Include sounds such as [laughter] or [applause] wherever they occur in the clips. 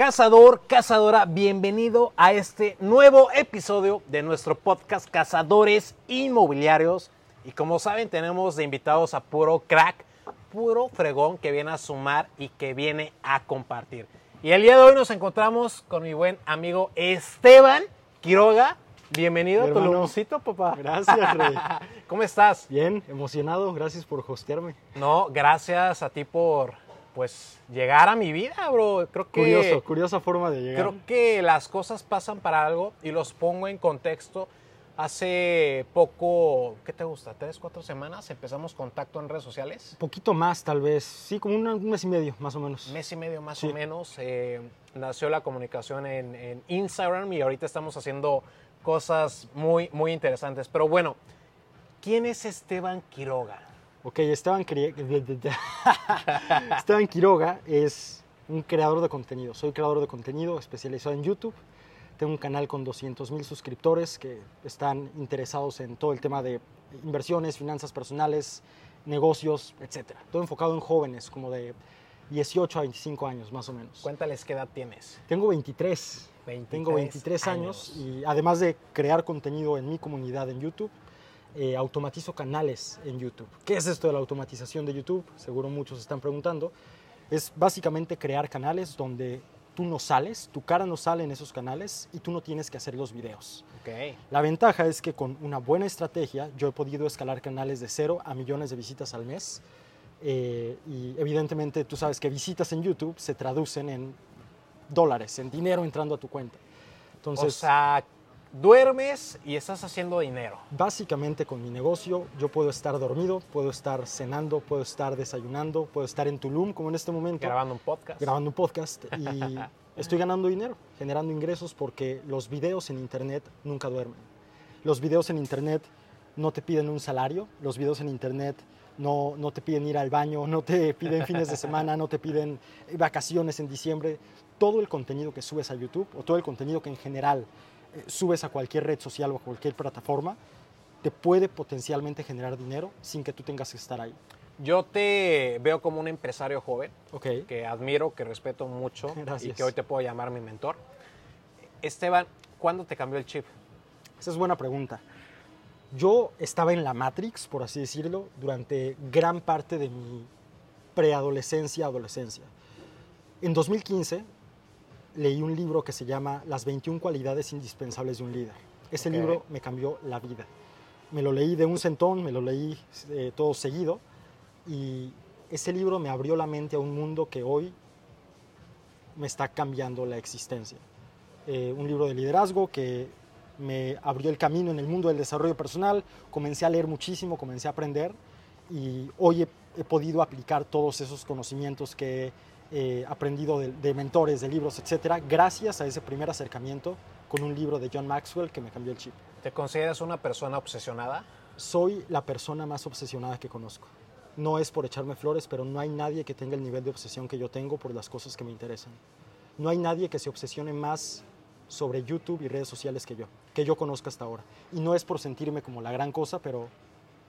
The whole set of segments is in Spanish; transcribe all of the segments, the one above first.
Cazador, cazadora, bienvenido a este nuevo episodio de nuestro podcast Cazadores Inmobiliarios. Y como saben, tenemos de invitados a puro crack, puro fregón que viene a sumar y que viene a compartir. Y el día de hoy nos encontramos con mi buen amigo Esteban Quiroga. Bienvenido a tu lumucito, papá. Gracias, [laughs] Rey. ¿Cómo estás? Bien, emocionado, gracias por hostearme. No, gracias a ti por pues llegar a mi vida, bro. Creo que Curioso, curiosa forma de llegar. Creo que las cosas pasan para algo y los pongo en contexto. Hace poco, ¿qué te gusta? ¿Tres, cuatro semanas? Empezamos contacto en redes sociales. Un poquito más, tal vez. Sí, como un mes y medio, más o menos. Mes y medio más Sí. o menos. eh, nació la comunicación en, en Instagram y ahorita estamos haciendo cosas muy, muy interesantes. Pero bueno, ¿quién es Esteban Quiroga? Ok, Esteban, [laughs] Esteban Quiroga es un creador de contenido. Soy creador de contenido especializado en YouTube. Tengo un canal con 200 mil suscriptores que están interesados en todo el tema de inversiones, finanzas personales, negocios, etc. Todo enfocado en jóvenes, como de 18 a 25 años más o menos. Cuéntales qué edad tienes. Tengo 23. 23 Tengo 23 años. años. y además de crear contenido en mi comunidad en YouTube, eh, automatizo canales en YouTube. ¿Qué es esto de la automatización de YouTube? Seguro muchos se están preguntando. Es básicamente crear canales donde tú no sales, tu cara no sale en esos canales y tú no tienes que hacer los videos. Ok. La ventaja es que con una buena estrategia yo he podido escalar canales de cero a millones de visitas al mes. Eh, y evidentemente tú sabes que visitas en YouTube se traducen en dólares, en dinero entrando a tu cuenta. Entonces, o sea, duermes y estás haciendo dinero. básicamente con mi negocio yo puedo estar dormido, puedo estar cenando, puedo estar desayunando, puedo estar en Tulum como en este momento. Grabando un podcast. grabando un podcast y [laughs] estoy ganando dinero, generando ingresos porque los videos en internet nunca duermen. Los videos en internet no te piden un salario, los videos en internet no, no te piden ir al baño, no te piden fines de semana, no te piden vacaciones en diciembre. Todo el contenido que subes a YouTube o todo el contenido que en general subes a cualquier red social o a cualquier plataforma te puede potencialmente generar dinero sin que tú tengas que estar ahí. Yo te veo como un empresario joven que admiro, que respeto mucho [laughs] y que hoy te puedo llamar mi mentor. Esteban, ¿cuándo te cambió el chip? Esa es buena pregunta. Yo estaba en la Matrix, por así decirlo, durante gran parte de mi preadolescencia, adolescencia. En 2015 leí un libro que se llama Las 21 cualidades indispensables de un líder. Ese Ok. libro me cambió la vida. Me lo leí de un centón, me lo leí eh, todo seguido y ese libro me abrió la mente a un mundo que hoy me está cambiando la existencia. Eh, un libro de liderazgo que me abrió el camino en el mundo del desarrollo personal, comencé a leer muchísimo, comencé a aprender y hoy he, he podido aplicar todos esos conocimientos que he eh, aprendido de, de mentores, de libros, etcétera, gracias a ese primer acercamiento con un libro de John Maxwell que me cambió el chip. ¿Te consideras una persona obsesionada? Soy la persona más obsesionada que conozco. No es por echarme flores, pero no hay nadie que tenga el nivel de obsesión que yo tengo por las cosas que me interesan. No hay nadie que se obsesione más sobre YouTube y redes sociales que yo, que yo conozca hasta ahora. Y no es por sentirme como la gran cosa, pero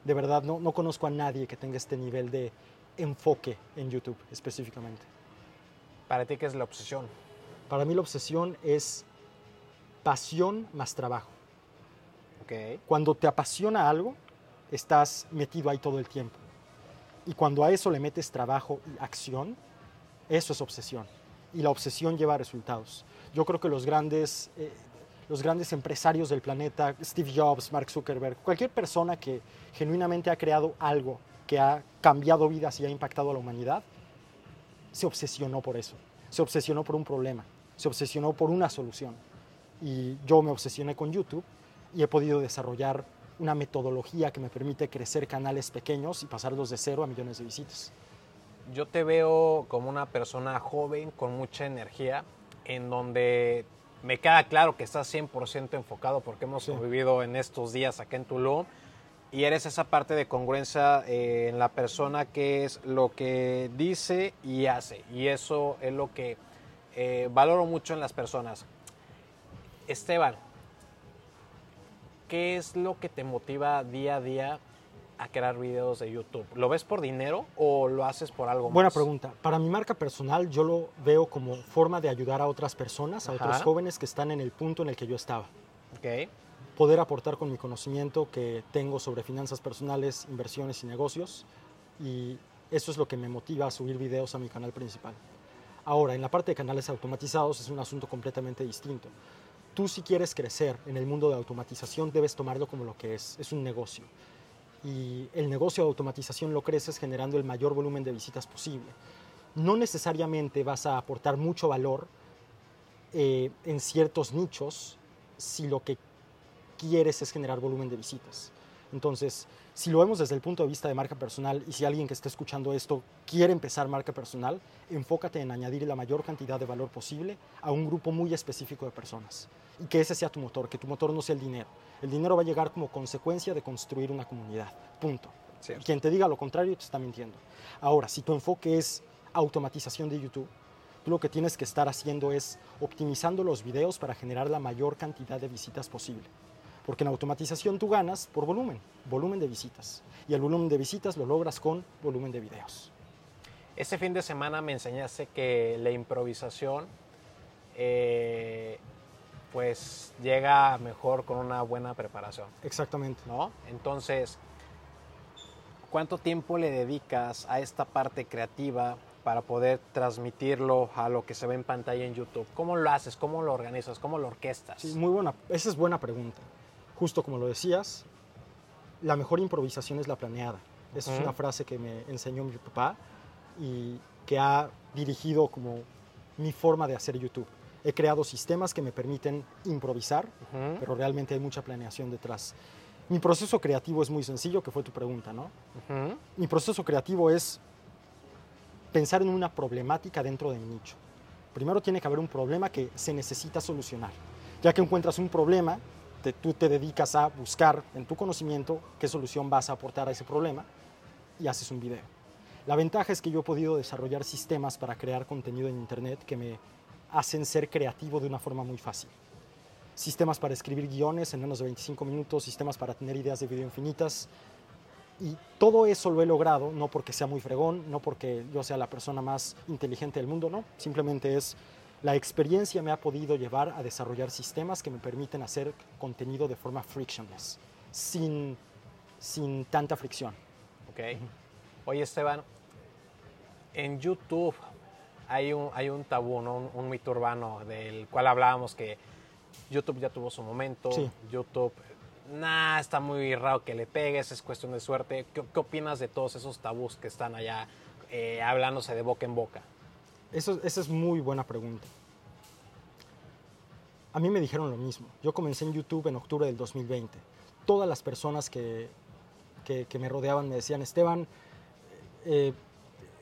de verdad no, no conozco a nadie que tenga este nivel de enfoque en YouTube específicamente. Para ti, ¿qué es la obsesión? Para mí la obsesión es pasión más trabajo. Ok. Cuando te apasiona algo, estás metido ahí todo el tiempo. Y cuando a eso le metes trabajo y acción, eso es obsesión. Y la obsesión lleva a resultados. Yo creo que los grandes, eh, los grandes empresarios del planeta, Steve Jobs, Mark Zuckerberg, cualquier persona que genuinamente ha creado algo que ha cambiado vidas y ha impactado a la humanidad, se obsesionó por eso. Se obsesionó por un problema. Se obsesionó por una solución. Y yo me obsesioné con YouTube y he podido desarrollar una metodología que me permite crecer canales pequeños y pasarlos de cero a millones de visitas. Yo te veo como una persona joven con mucha energía, en donde me queda claro que estás 100% enfocado porque hemos Sí. convivido en estos días acá en Tulum y eres esa parte de congruencia eh, en la persona que es lo que dice y hace. Y eso es lo que eh, valoro mucho en las personas. Esteban, ¿qué es lo que te motiva día a día a crear videos de YouTube? ¿Lo ves por dinero o lo haces por algo Buena más? pregunta. Para mi marca personal, yo lo veo como forma de ayudar a otras personas, a otros Ajá. jóvenes que están en el punto en el que yo estaba. Ok. Poder aportar con mi conocimiento que tengo sobre finanzas personales, inversiones y negocios. Y eso es lo que me motiva a subir videos a mi canal principal. Ahora, en la parte de canales automatizados es un asunto completamente distinto. Tú si quieres crecer en el mundo de automatización debes tomarlo como lo que es, es un negocio. Y el negocio de automatización lo creces generando el mayor volumen de visitas posible. No necesariamente vas a aportar mucho valor eh, en ciertos nichos si lo que quieres es generar volumen de visitas. Entonces, si lo vemos desde el punto de vista de marca personal y si alguien que esté escuchando esto quiere empezar marca personal, enfócate en añadir la mayor cantidad de valor posible a un grupo muy específico de personas. Y que ese sea tu motor, que tu motor no sea el dinero. El dinero va a llegar como consecuencia de construir una comunidad. Punto. Cierto. Quien te diga lo contrario te está mintiendo. Ahora, si tu enfoque es automatización de YouTube, tú lo que tienes que estar haciendo es optimizando los videos para generar la mayor cantidad de visitas posible. Porque en automatización tú ganas por volumen, volumen de visitas. Y el volumen de visitas lo logras con volumen de videos. Este fin de semana me enseñaste que la improvisación eh, pues llega mejor con una buena preparación, Exactamente. ¿no? Entonces, ¿cuánto tiempo le dedicas a esta parte creativa para poder transmitirlo a lo que se ve en pantalla en YouTube? ¿Cómo lo haces? ¿Cómo lo organizas? ¿Cómo lo orquestas? Sí, muy buena. Esa es buena pregunta. Justo como lo decías, la mejor improvisación es la planeada. Esa es Ujú. una frase que me enseñó mi papá y que ha dirigido como mi forma de hacer YouTube. He creado sistemas que me permiten improvisar, Ujú, pero realmente hay mucha planeación detrás. Mi proceso creativo es muy sencillo, que fue tu pregunta, ¿no? ujú. Mi proceso creativo es pensar en una problemática dentro de mi nicho. Primero tiene que haber un problema que se necesita solucionar. Ya que encuentras un problema, tú te dedicas a buscar en tu conocimiento qué solución vas a aportar a ese problema y haces un video. La ventaja es que yo he podido desarrollar sistemas para crear contenido en Internet que me hacen ser creativo de una forma muy fácil. Sistemas para escribir guiones en menos de 25 minutos, sistemas para tener ideas de video infinitas, y todo eso lo he logrado no porque sea muy fregón, no porque yo sea la persona más inteligente del mundo, no. Simplemente es la experiencia me ha podido llevar a desarrollar sistemas que me permiten hacer contenido de forma frictionless, sin, sin tanta fricción. Ok. Oye, Esteban, en YouTube hay un, hay un tabú, ¿no? un, un mito urbano del cual hablábamos que YouTube ya tuvo su momento. Sí. YouTube, nah, está muy raro que le pegues, es cuestión de suerte. ¿Qué, qué opinas de todos esos tabús que están allá eh, hablándose de boca en boca? Eso, esa es muy buena pregunta. A mí me dijeron lo mismo. Yo comencé en YouTube en octubre del 2020. Todas las personas que, que, me rodeaban me decían, Esteban, eh,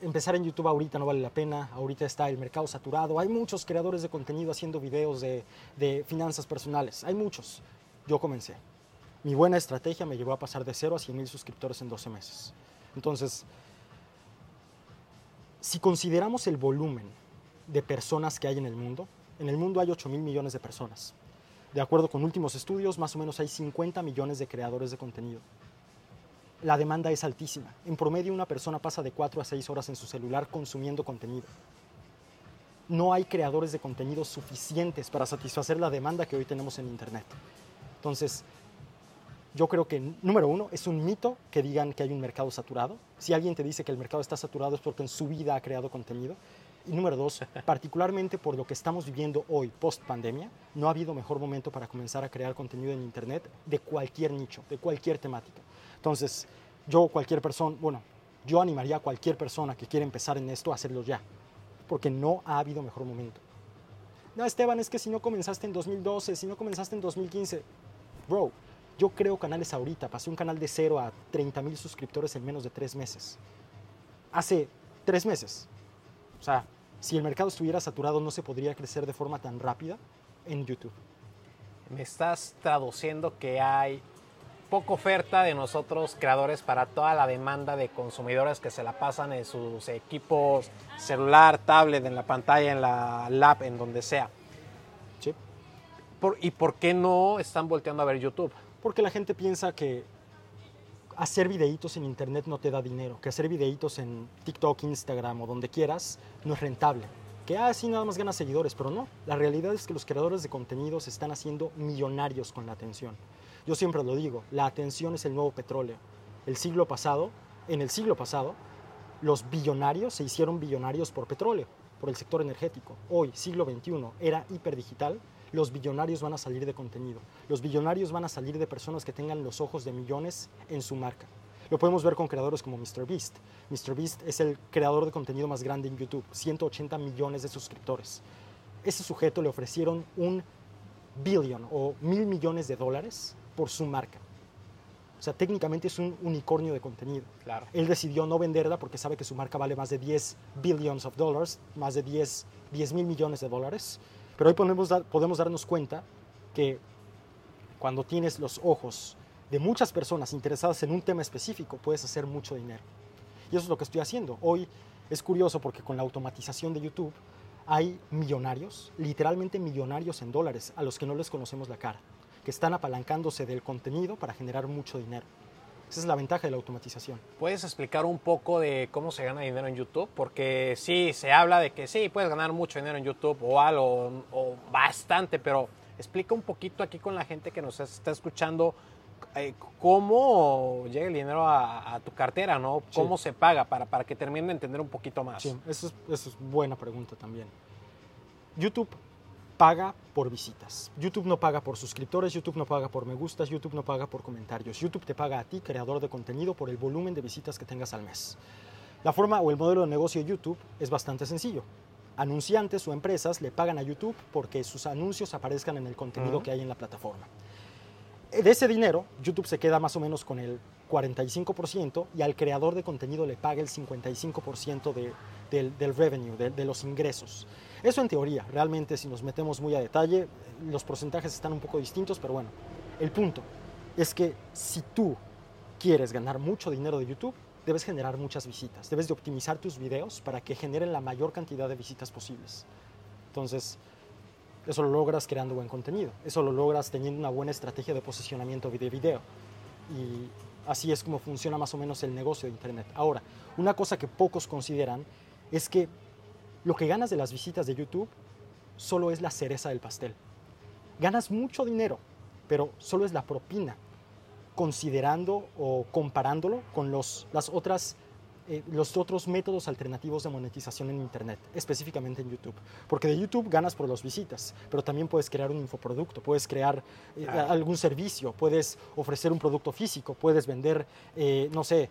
empezar en YouTube ahorita no vale la pena, ahorita está el mercado saturado, hay muchos creadores de contenido haciendo videos de, de finanzas personales, hay muchos. Yo comencé. Mi buena estrategia me llevó a pasar de 0 a 100 mil suscriptores en 12 meses. Entonces, si consideramos el volumen de personas que hay en el mundo, en el mundo hay 8 mil millones de personas. De acuerdo con últimos estudios, más o menos hay 50 millones de creadores de contenido. La demanda es altísima. En promedio, una persona pasa de 4 a 6 horas en su celular consumiendo contenido. No hay creadores de contenido suficientes para satisfacer la demanda que hoy tenemos en Internet. Entonces, yo creo que, número uno, es un mito que digan que hay un mercado saturado. Si alguien te dice que el mercado está saturado es porque en su vida ha creado contenido. Y número dos, [laughs] particularmente por lo que estamos viviendo hoy, post pandemia, no ha habido mejor momento para comenzar a crear contenido en Internet de cualquier nicho, de cualquier temática. Entonces, yo, cualquier persona, bueno, yo animaría a cualquier persona que quiera empezar en esto a hacerlo ya, porque no ha habido mejor momento. No, Esteban, es que si no comenzaste en 2012, si no comenzaste en 2015, bro, yo creo canales ahorita, pasé un canal de 0 a 30 mil suscriptores en menos de tres meses. Hace tres meses. O sea, si el mercado estuviera saturado, no se podría crecer de forma tan rápida en YouTube. Me estás traduciendo que hay poca oferta de nosotros creadores para toda la demanda de consumidores que se la pasan en sus equipos celular, tablet, en la pantalla, en la lab, en donde sea. ¿sí? Por- ¿Y por qué no están volteando a ver YouTube? Porque la gente piensa que hacer videitos en internet no te da dinero, que hacer videitos en TikTok, Instagram o donde quieras no es rentable. Que así nada más ganas seguidores, pero no. La realidad es que los creadores de contenido se están haciendo millonarios con la atención. Yo siempre lo digo, la atención es el nuevo petróleo. El siglo pasado, en el siglo pasado, los billonarios se hicieron billonarios por petróleo, por el sector energético. Hoy, siglo XXI, era hiperdigital, los billonarios van a salir de contenido. Los billonarios van a salir de personas que tengan los ojos de millones en su marca. Lo podemos ver con creadores como MrBeast. MrBeast es el creador de contenido más grande en YouTube, 180 millones de suscriptores. Ese sujeto le ofrecieron un billón o mil millones de dólares por su marca. O sea, técnicamente es un unicornio de contenido. Claro. Él decidió no venderla porque sabe que su marca vale más de 10 billions of dollars, más de 10, 10 mil millones de dólares. Pero hoy podemos, dar- podemos darnos cuenta que cuando tienes los ojos de muchas personas interesadas en un tema específico, puedes hacer mucho dinero. Y eso es lo que estoy haciendo. Hoy es curioso porque con la automatización de YouTube hay millonarios, literalmente millonarios en dólares, a los que no les conocemos la cara, que están apalancándose del contenido para generar mucho dinero. Esa es la ventaja de la automatización. ¿Puedes explicar un poco de cómo se gana dinero en YouTube? Porque sí, se habla de que sí, puedes ganar mucho dinero en YouTube o algo, o bastante, pero explica un poquito aquí con la gente que nos está escuchando eh, cómo llega el dinero a, a tu cartera, ¿no? Sí. ¿Cómo se paga para, para que terminen de entender un poquito más? Sí, eso es, eso es buena pregunta también. YouTube paga por visitas. YouTube no paga por suscriptores, YouTube no paga por me gustas, YouTube no paga por comentarios. YouTube te paga a ti, creador de contenido, por el volumen de visitas que tengas al mes. La forma o el modelo de negocio de YouTube es bastante sencillo. Anunciantes o empresas le pagan a YouTube porque sus anuncios aparezcan en el contenido que hay en la plataforma. De ese dinero, YouTube se queda más o menos con el 45% y al creador de contenido le paga el 55% de, del, del revenue, de, de los ingresos. Eso en teoría, realmente si nos metemos muy a detalle, los porcentajes están un poco distintos, pero bueno, el punto es que si tú quieres ganar mucho dinero de YouTube, debes generar muchas visitas, debes de optimizar tus videos para que generen la mayor cantidad de visitas posibles. Entonces, eso lo logras creando buen contenido, eso lo logras teniendo una buena estrategia de posicionamiento de video. Y así es como funciona más o menos el negocio de Internet. Ahora, una cosa que pocos consideran es que lo que ganas de las visitas de YouTube solo es la cereza del pastel. Ganas mucho dinero, pero solo es la propina, considerando o comparándolo con los, las otras, eh, los otros métodos alternativos de monetización en Internet, específicamente en YouTube. Porque de YouTube ganas por las visitas, pero también puedes crear un infoproducto, puedes crear eh, algún servicio, puedes ofrecer un producto físico, puedes vender, eh, no sé,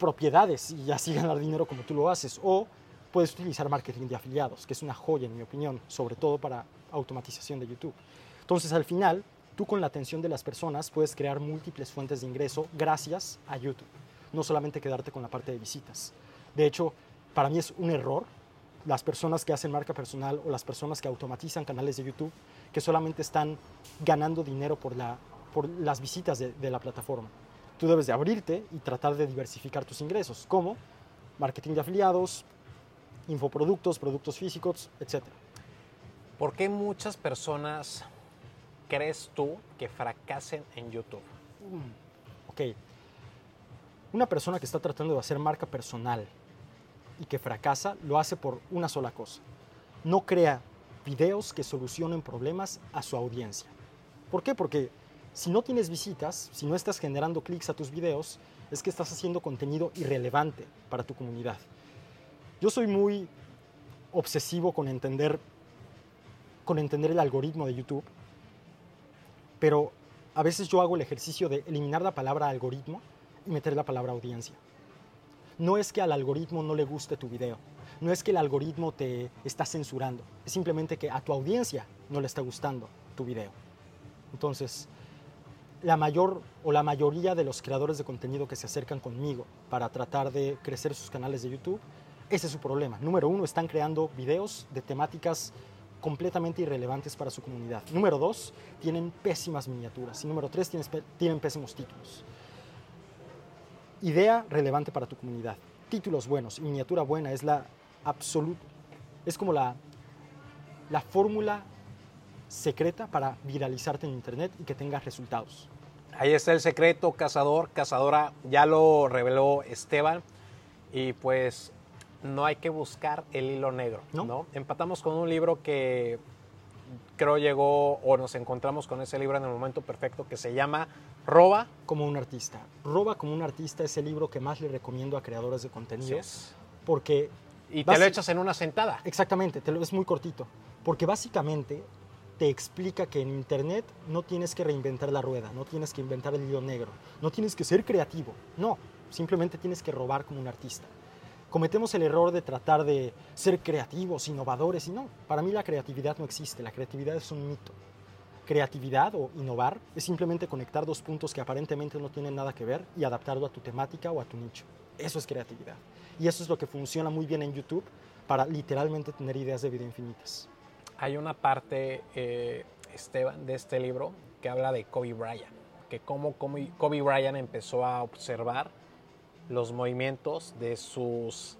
propiedades y así ganar dinero como tú lo haces. O puedes utilizar marketing de afiliados, que es una joya en mi opinión, sobre todo para automatización de YouTube. Entonces al final, tú con la atención de las personas puedes crear múltiples fuentes de ingreso gracias a YouTube, no solamente quedarte con la parte de visitas. De hecho, para mí es un error las personas que hacen marca personal o las personas que automatizan canales de YouTube que solamente están ganando dinero por, la, por las visitas de, de la plataforma. Tú debes de abrirte y tratar de diversificar tus ingresos, como marketing de afiliados, infoproductos, productos físicos, etc. ¿Por qué muchas personas crees tú que fracasen en YouTube? Ok, una persona que está tratando de hacer marca personal y que fracasa, lo hace por una sola cosa. No crea videos que solucionen problemas a su audiencia. ¿Por qué? Porque si no tienes visitas, si no estás generando clics a tus videos, es que estás haciendo contenido irrelevante para tu comunidad. Yo soy muy obsesivo con entender, con entender el algoritmo de YouTube, pero a veces yo hago el ejercicio de eliminar la palabra algoritmo y meter la palabra audiencia. No es que al algoritmo no le guste tu video, no es que el algoritmo te está censurando, es simplemente que a tu audiencia no le está gustando tu video. Entonces, la mayor o la mayoría de los creadores de contenido que se acercan conmigo para tratar de crecer sus canales de YouTube, ese es su problema. Número uno, están creando videos de temáticas completamente irrelevantes para su comunidad. Número dos, tienen pésimas miniaturas. Y número tres, tienen, pésimos títulos. Idea relevante para tu comunidad. Títulos buenos miniatura buena es la absoluta, es como la, la fórmula secreta para viralizarte en internet y que tengas resultados. Ahí está el secreto, cazador, cazadora, ya lo reveló Esteban. Y pues no hay que buscar el hilo negro, ¿No? ¿no? Empatamos con un libro que creo llegó o nos encontramos con ese libro en el momento perfecto que se llama Roba. Como un artista. Roba como un artista es el libro que más le recomiendo a creadores de contenido. es. Porque Y te lo echas en una sentada. Exactamente, te lo, es muy cortito. Porque básicamente te explica que en Internet no tienes que reinventar la rueda, no tienes que inventar el hilo negro, no tienes que ser creativo. No, simplemente tienes que robar como un artista. Cometemos el error de tratar de ser creativos, innovadores, y no. Para mí la creatividad no existe, la creatividad es un mito. Creatividad o innovar es simplemente conectar dos puntos que aparentemente no tienen nada que ver y adaptarlo a tu temática o a tu nicho. Eso es creatividad. Y eso es lo que funciona muy bien en YouTube para literalmente tener ideas de vida infinitas. Hay una parte, eh, Esteban, de este libro que habla de Kobe Bryant, que cómo Kobe Bryant empezó a observar los movimientos de sus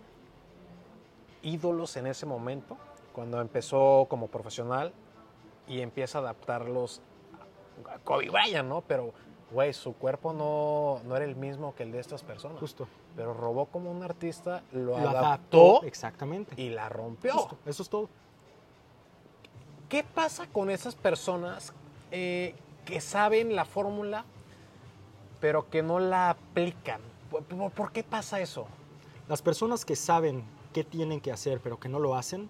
ídolos en ese momento, cuando empezó como profesional y empieza a adaptarlos a Kobe Bryant, ¿no? Pero, güey, su cuerpo no, no era el mismo que el de estas personas. Justo. Pero robó como un artista, lo, Lo adaptó Exactamente. y la rompió. Justo, Eso es todo. ¿Qué pasa con esas personas eh, que saben la fórmula, pero que no la aplican? ¿Por, qué pasa eso? Las personas que saben qué tienen que hacer pero que no lo hacen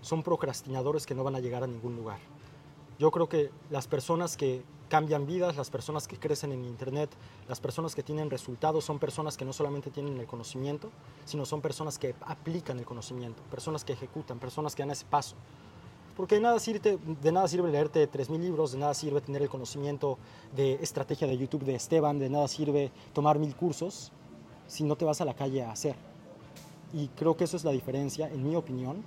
son procrastinadores que no van a llegar a ningún lugar. Yo creo que las personas que cambian vidas, las personas que crecen en Internet, las personas que tienen resultados son personas que no solamente tienen el conocimiento, sino son personas que aplican el conocimiento, personas que ejecutan, personas que dan ese paso. Porque de nada, sirve, de nada sirve leerte 3.000 libros, de nada sirve tener el conocimiento de estrategia de YouTube de Esteban, de nada sirve tomar mil cursos si no te vas a la calle a hacer. Y creo que eso es la diferencia, en mi opinión,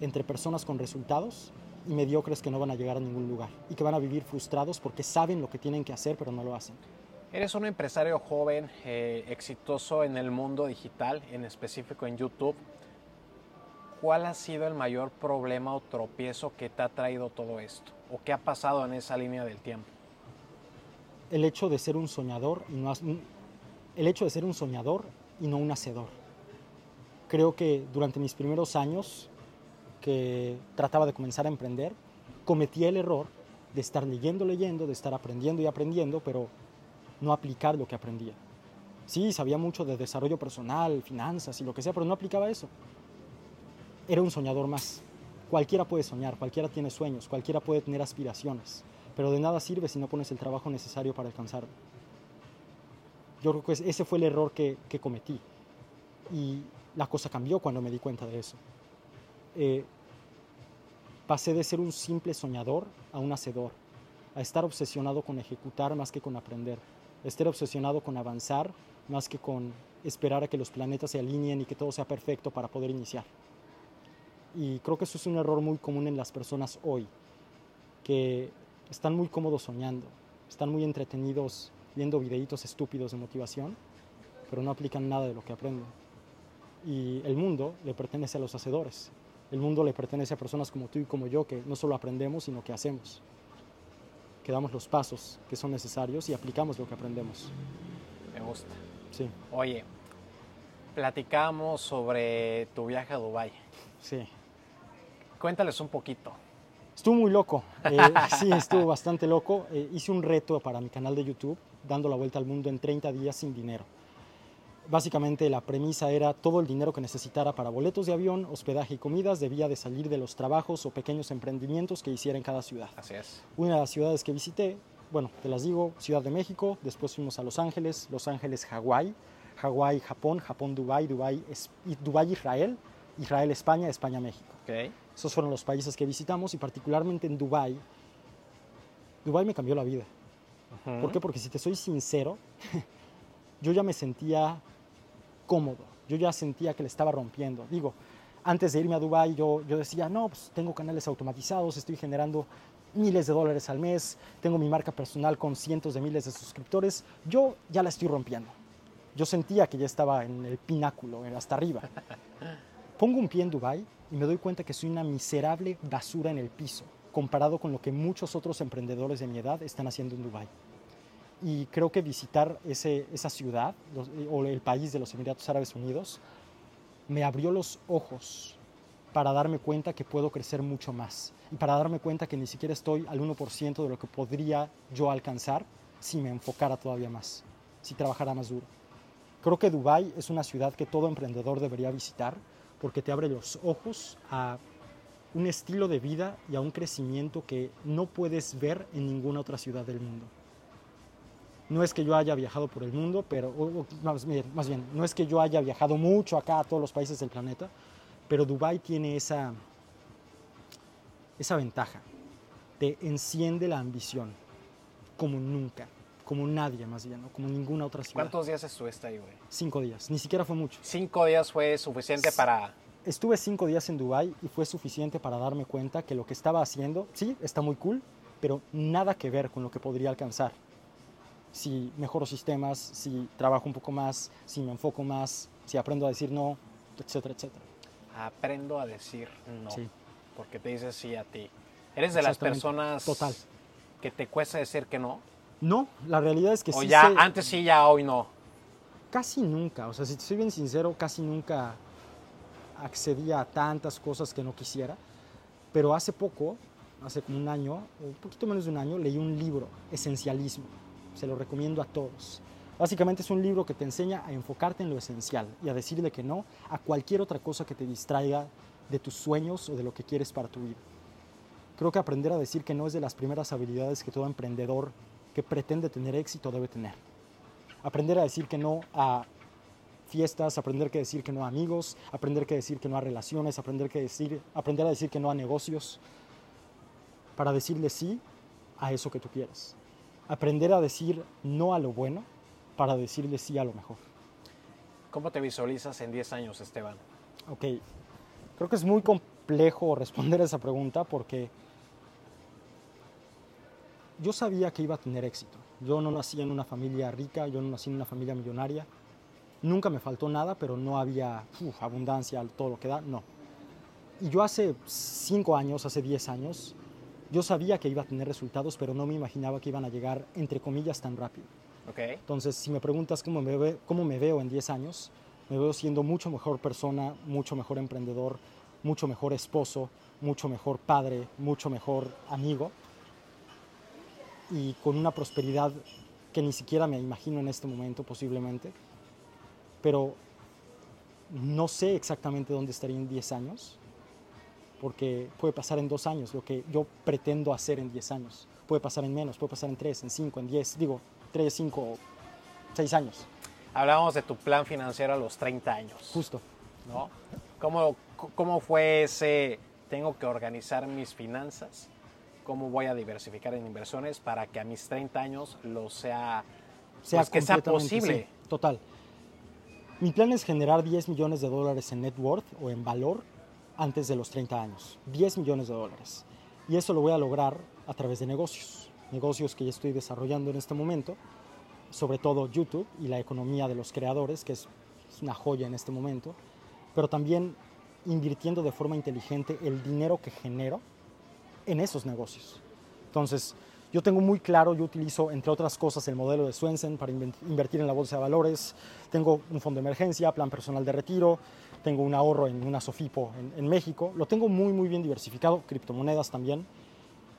entre personas con resultados y mediocres que no van a llegar a ningún lugar y que van a vivir frustrados porque saben lo que tienen que hacer pero no lo hacen. Eres un empresario joven, eh, exitoso en el mundo digital, en específico en YouTube. ¿Cuál ha sido el mayor problema o tropiezo que te ha traído todo esto? ¿O qué ha pasado en esa línea del tiempo? El hecho de ser un soñador y no el hecho de ser un soñador y no un hacedor. Creo que durante mis primeros años que trataba de comenzar a emprender, cometí el error de estar leyendo, leyendo, de estar aprendiendo y aprendiendo, pero no aplicar lo que aprendía. Sí, sabía mucho de desarrollo personal, finanzas y lo que sea, pero no aplicaba eso. Era un soñador más. Cualquiera puede soñar, cualquiera tiene sueños, cualquiera puede tener aspiraciones, pero de nada sirve si no pones el trabajo necesario para alcanzarlo. Yo creo que es- ese fue el error que, que cometí. Y la cosa cambió cuando me di cuenta de eso. Eh, pasé de ser un simple soñador a un hacedor, a estar obsesionado con ejecutar más que con aprender, a estar obsesionado con avanzar más que con esperar a que los planetas se alineen y que todo sea perfecto para poder iniciar. Y creo que eso es un error muy común en las personas hoy, que están muy cómodos soñando, están muy entretenidos viendo videitos estúpidos de motivación, pero no aplican nada de lo que aprenden. Y el mundo le pertenece a los hacedores. El mundo le pertenece a personas como tú y como yo que no solo aprendemos, sino que hacemos. Que damos los pasos que son necesarios y aplicamos lo que aprendemos. Me gusta. Sí, Oye, platicamos sobre tu viaje a Dubái. sí. Cuéntales un poquito. Estuvo muy loco. Eh, [laughs] sí, estuvo bastante loco. Eh, hice un reto para mi canal de YouTube, dando la vuelta al mundo en 30 días sin dinero. Básicamente la premisa era todo el dinero que necesitara para boletos de avión, hospedaje y comidas debía de salir de los trabajos o pequeños emprendimientos que hiciera en cada ciudad. Así es. Una de las ciudades que visité, bueno, te las digo, Ciudad de México, después fuimos a Los Ángeles, Los Ángeles, Hawái, Hawái, Japón, Japón, Dubái, Dubái, Dubái, Israel, Israel, España, España, México. Ok. Esos fueron los países que visitamos y particularmente en Dubái. Dubái me cambió la vida. ¿Por qué? Porque si te soy sincero, [laughs] yo ya me sentía cómodo. Yo ya sentía que le estaba rompiendo. Digo, antes de irme a Dubái yo, yo decía, no, pues tengo canales automatizados, estoy generando miles de dólares al mes, tengo mi marca personal con cientos de miles de suscriptores. Yo ya la estoy rompiendo. Yo sentía que ya estaba en el pináculo, hasta arriba. [laughs] Pongo un pie en Dubái y me doy cuenta que soy una miserable basura en el piso, comparado con lo que muchos otros emprendedores de mi edad están haciendo en Dubái. Y creo que visitar ese, esa ciudad los- o el país de los Emiratos Árabes Unidos me abrió los ojos para darme cuenta que puedo crecer mucho más y para darme cuenta que ni siquiera estoy al 1% de lo que podría yo alcanzar si me enfocara todavía más, si trabajara más duro. Creo que Dubái es una ciudad que todo emprendedor debería visitar porque te abre los ojos a un estilo de vida y a un crecimiento que no puedes ver en ninguna otra ciudad del mundo. No es que yo haya viajado por el mundo, pero o- más, bien, más bien, no es que yo haya viajado mucho acá a todos los países del planeta, pero Dubái tiene esa, esa ventaja. Te enciende la ambición como nunca, como nadie más bien, ¿no? como ninguna otra ciudad. ¿Cuántos días estuviste ahí, güey? Cinco días, ni siquiera fue mucho. Cinco días fue suficiente para... Estuve cinco días en Dubái y fue suficiente para darme cuenta que lo que estaba haciendo, sí, está muy cool, pero nada que ver con lo que podría alcanzar. Si mejoro sistemas, si trabajo un poco más, si me enfoco más, si aprendo a decir no, etcétera, etcétera. Aprendo a decir no. Sí. Porque te dices sí a ti. ¿Eres de las personas Total. que te cuesta decir que no? No, la realidad es que o sí ya, sé- antes sí, ya hoy no. casi nunca, o sea, si te soy bien sincero, casi nunca accedía a tantas cosas que no quisiera, pero hace poco, hace como un año, un poquito menos de un año, leí un libro, Esencialismo, se lo recomiendo a todos. Básicamente es un libro que te enseña a enfocarte en lo esencial y a decirle que no a cualquier otra cosa que te distraiga de tus sueños o de lo que quieres para tu vida. Creo que aprender a decir que no es de las primeras habilidades que todo emprendedor que pretende tener éxito debe tener aprender a decir que no a fiestas, aprender que decir que no a amigos, aprender que decir que no a relaciones, aprender que decir, aprender a decir que no a negocios, para decirle sí a eso que tú quieres. Aprender a decir no a lo bueno para decirle sí a lo mejor. ¿Cómo te visualizas en 10 años, Esteban? Ok, creo que es muy complejo responder a esa pregunta porque yo sabía que iba a tener éxito. Yo no nací en una familia rica, yo no nací en una familia millonaria. Nunca me faltó nada, pero no había uf, abundancia, todo lo que da, no. Y yo hace cinco años, hace 10 años, yo sabía que iba a tener resultados, pero no me imaginaba que iban a llegar, entre comillas, tan rápido. ¿Ok? Entonces, si me preguntas cómo me, ve- cómo me veo en 10 años, me veo siendo mucho mejor persona, mucho mejor emprendedor, mucho mejor esposo, mucho mejor padre, mucho mejor amigo y con una prosperidad que ni siquiera me imagino en este momento posiblemente, pero no sé exactamente dónde estaría en 10 años, porque puede pasar en dos años lo que yo pretendo hacer en 10 años, puede pasar en menos, puede pasar en 3, en 5, en 10, digo, 3, 5, 6 años, Hablábamos de tu plan financiero a los 30 años. justo. ¿no? ¿Cómo, cómo fue ese, tengo que organizar mis finanzas? ¿Cómo voy a diversificar en inversiones para que a mis 30 años lo sea, sea pues, que sea posible? sí, total. Mi plan es generar 10 millones de dólares en net worth o en valor antes de los 30 años. 10 millones de dólares. Y eso lo voy a lograr a través de negocios. Negocios que ya estoy desarrollando en este momento, sobre todo YouTube y la economía de los creadores, que es, una joya en este momento, pero también invirtiendo de forma inteligente el dinero que genero en esos negocios. Entonces, yo tengo muy claro, yo utilizo, entre otras cosas, el modelo de Swensen para invertir en la bolsa de valores. Tengo un fondo de emergencia, plan personal de retiro, tengo un ahorro en una Sofipo en, en México. Lo tengo muy, muy bien diversificado, criptomonedas también.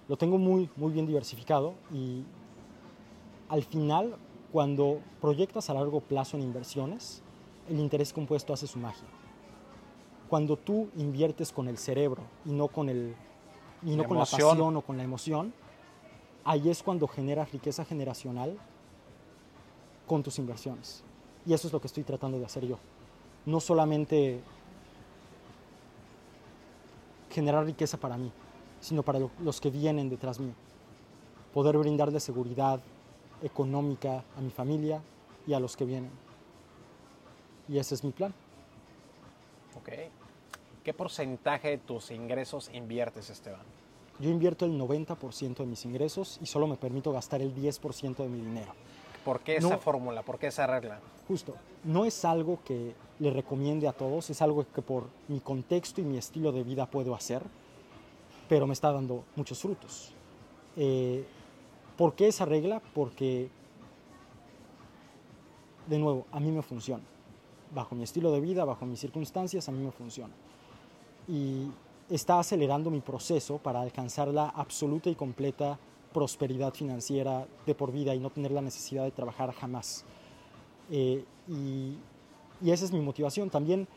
Lo tengo muy, muy bien diversificado y al final, cuando proyectas a largo plazo en inversiones, el interés compuesto hace su magia. Cuando tú inviertes con el cerebro y no con, el, y no La con la pasión o con la emoción, ahí es cuando generas riqueza generacional con tus inversiones. Y eso es lo que estoy tratando de hacer yo. No solamente generar riqueza para mí, sino para lo- los que vienen detrás mío. Poder brindarle seguridad económica a mi familia y a los que vienen. Y ese es mi plan. Ok. ¿Qué porcentaje de tus ingresos inviertes, Esteban? Yo invierto el 90% de mis ingresos y solo me permito gastar el 10% de mi dinero. ¿Por qué esa No. fórmula? ¿Por qué esa regla? Justo, no es algo que le recomiende a todos, es algo que por mi contexto y mi estilo de vida puedo hacer, pero me está dando muchos frutos. Eh, ¿Por qué esa regla? Porque de nuevo, a mí me funciona. Bajo mi estilo de vida, bajo mis circunstancias, a mí me funciona. Y está acelerando mi proceso para alcanzar la absoluta y completa prosperidad financiera de por vida y no tener la necesidad de trabajar jamás. Eh, y, y esa es mi motivación. También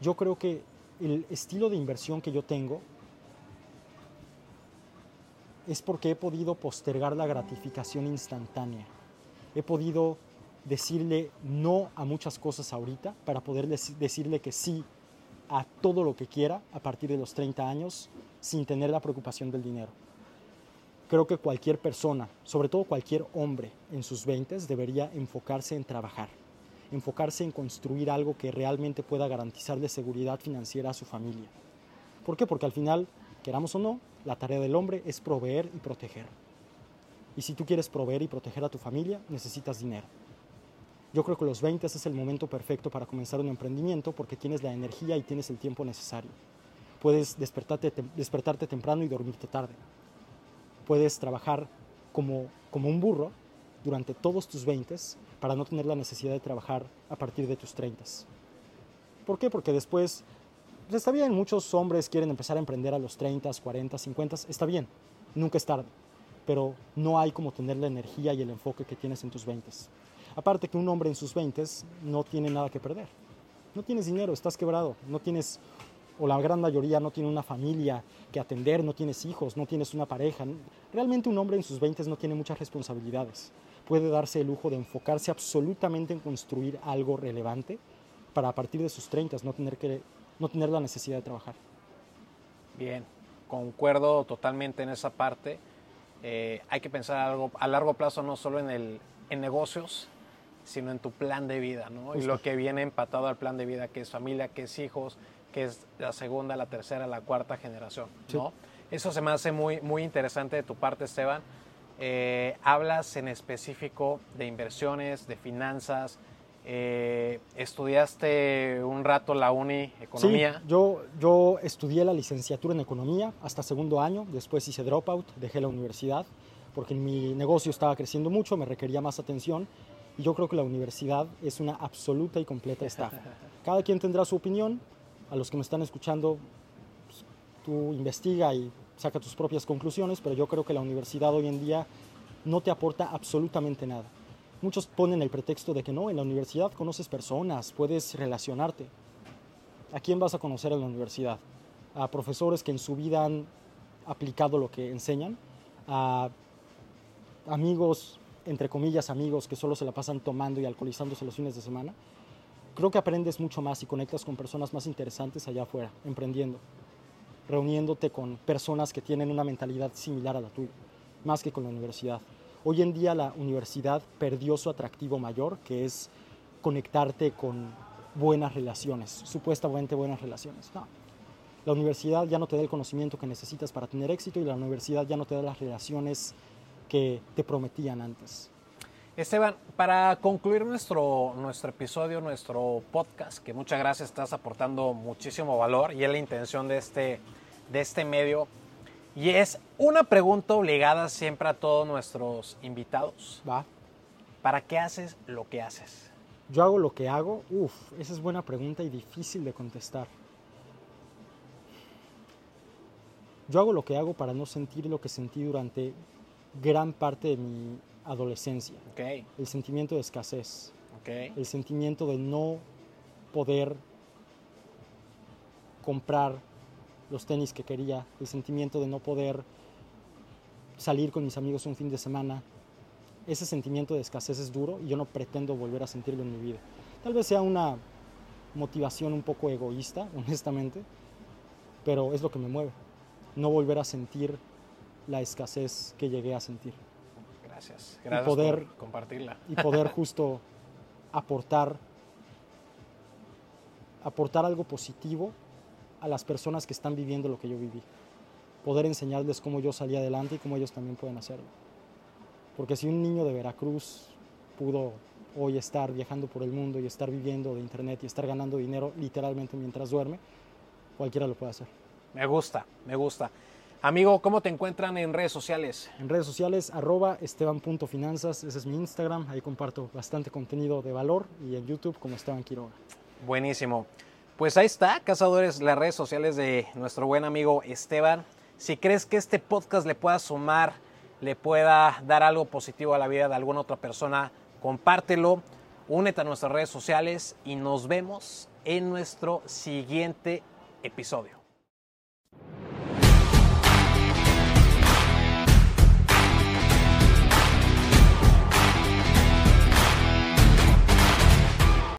yo creo que el estilo de inversión que yo tengo es porque he podido postergar la gratificación instantánea. He podido decirle no a muchas cosas ahorita para poder decirle que sí a todo lo que quiera a partir de los 30 años sin tener la preocupación del dinero. Creo que cualquier persona, sobre todo cualquier hombre en sus 20 debería enfocarse en trabajar, enfocarse en construir algo que realmente pueda garantizarle seguridad financiera a su familia. ¿Por qué? Porque al final, queramos o no, la tarea del hombre es proveer y proteger. Y si tú quieres proveer y proteger a tu familia, necesitas dinero. Yo creo que los 20 es el momento perfecto para comenzar un emprendimiento porque tienes la energía y tienes el tiempo necesario. Puedes despertarte, despertarte temprano y dormirte tarde. Puedes trabajar como, como un burro durante todos tus 20 para no tener la necesidad de trabajar a partir de tus 30. ¿Por qué? Porque después pues está bien, muchos hombres quieren empezar a emprender a los 30, 40, 50, está bien, nunca es tarde, pero no hay como tener la energía y el enfoque que tienes en tus 20. Aparte que un hombre en sus 20 no tiene nada que perder. No tienes dinero, estás quebrado, no tienes, o la gran mayoría no tiene una familia que atender, no tienes hijos, no tienes una pareja. Realmente un hombre en sus 20 no tiene muchas responsabilidades. Puede darse el lujo de enfocarse absolutamente en construir algo relevante para a partir de sus 30 no tener que no tener la necesidad de trabajar. Bien, concuerdo totalmente en esa parte. Eh, hay que pensar algo, a largo plazo no solo en, el, en negocios, sino en tu plan de vida, ¿no? Y lo que viene empatado al plan de vida, que es familia, que es hijos, que es la segunda, la tercera, la cuarta generación, ¿no? Eso se me hace muy, muy interesante de tu parte, Esteban. Eh, hablas en específico de inversiones, de finanzas, eh, estudiaste un rato la uni, economía. Sí, yo, yo estudié la licenciatura en economía hasta segundo año, después hice dropout, dejé la universidad, porque mi negocio estaba creciendo mucho, me requería más atención, y yo creo que la universidad es una absoluta y completa estafa. [laughs] Cada quien tendrá su opinión, a los que me están escuchando, pues, tú investiga y saca tus propias conclusiones, pero yo creo que la universidad hoy en día no te aporta absolutamente nada. Muchos ponen el pretexto de que no, en la universidad conoces personas, puedes relacionarte. ¿A quién vas a conocer en la universidad? A profesores que en su vida han aplicado lo que enseñan, a amigos, entre comillas amigos, que solo se la pasan tomando y alcoholizándose los fines de semana. Creo que aprendes mucho más y conectas con personas más interesantes allá afuera, emprendiendo, reuniéndote con personas que tienen una mentalidad similar a la tuya, más que con la universidad. Hoy en día la universidad perdió su atractivo mayor, que es conectarte con buenas relaciones, supuestamente buenas relaciones. No. La universidad ya no te da el conocimiento que necesitas para tener éxito y la universidad ya no te da las relaciones que te prometían antes. Esteban, para concluir nuestro, nuestro episodio, nuestro podcast, que muchas gracias, estás aportando muchísimo valor y es la intención de este, de este medio, y es una pregunta obligada siempre a todos nuestros invitados. Va. ¿Para qué haces lo que haces? Yo hago lo que hago. Uf, esa es buena pregunta y difícil de contestar. Yo hago lo que hago para no sentir lo que sentí durante gran parte de mi adolescencia. Okay. El sentimiento de escasez. Okay. El sentimiento de no poder comprar los tenis que quería, el sentimiento de no poder salir con mis amigos un fin de semana. Ese sentimiento de escasez es duro y yo no pretendo volver a sentirlo en mi vida. Tal vez sea una motivación un poco egoísta, [laughs] honestamente, pero es lo que me mueve. No volver a sentir la escasez que llegué a sentir. Gracias. Gracias poder, por compartirla. Y poder [laughs] justo aportar, aportar algo positivo a las personas que están viviendo lo que yo viví. Poder enseñarles cómo yo salí adelante y cómo ellos también pueden hacerlo. Porque si un niño de Veracruz pudo hoy estar viajando por el mundo y estar viviendo de internet y estar ganando dinero literalmente mientras duerme, cualquiera lo puede hacer. Me gusta, me gusta. Amigo, ¿cómo te encuentran en redes sociales? En redes sociales, arroba esteban.finanzas, ese es mi Instagram, ahí comparto bastante contenido de valor y en YouTube como Esteban Quiroga. Buenísimo. Pues ahí está, cazadores, las redes sociales de nuestro buen amigo Esteban. Si crees que este podcast le pueda sumar, le pueda dar algo positivo a la vida de alguna otra persona, compártelo, únete a nuestras redes sociales y nos vemos en nuestro siguiente episodio.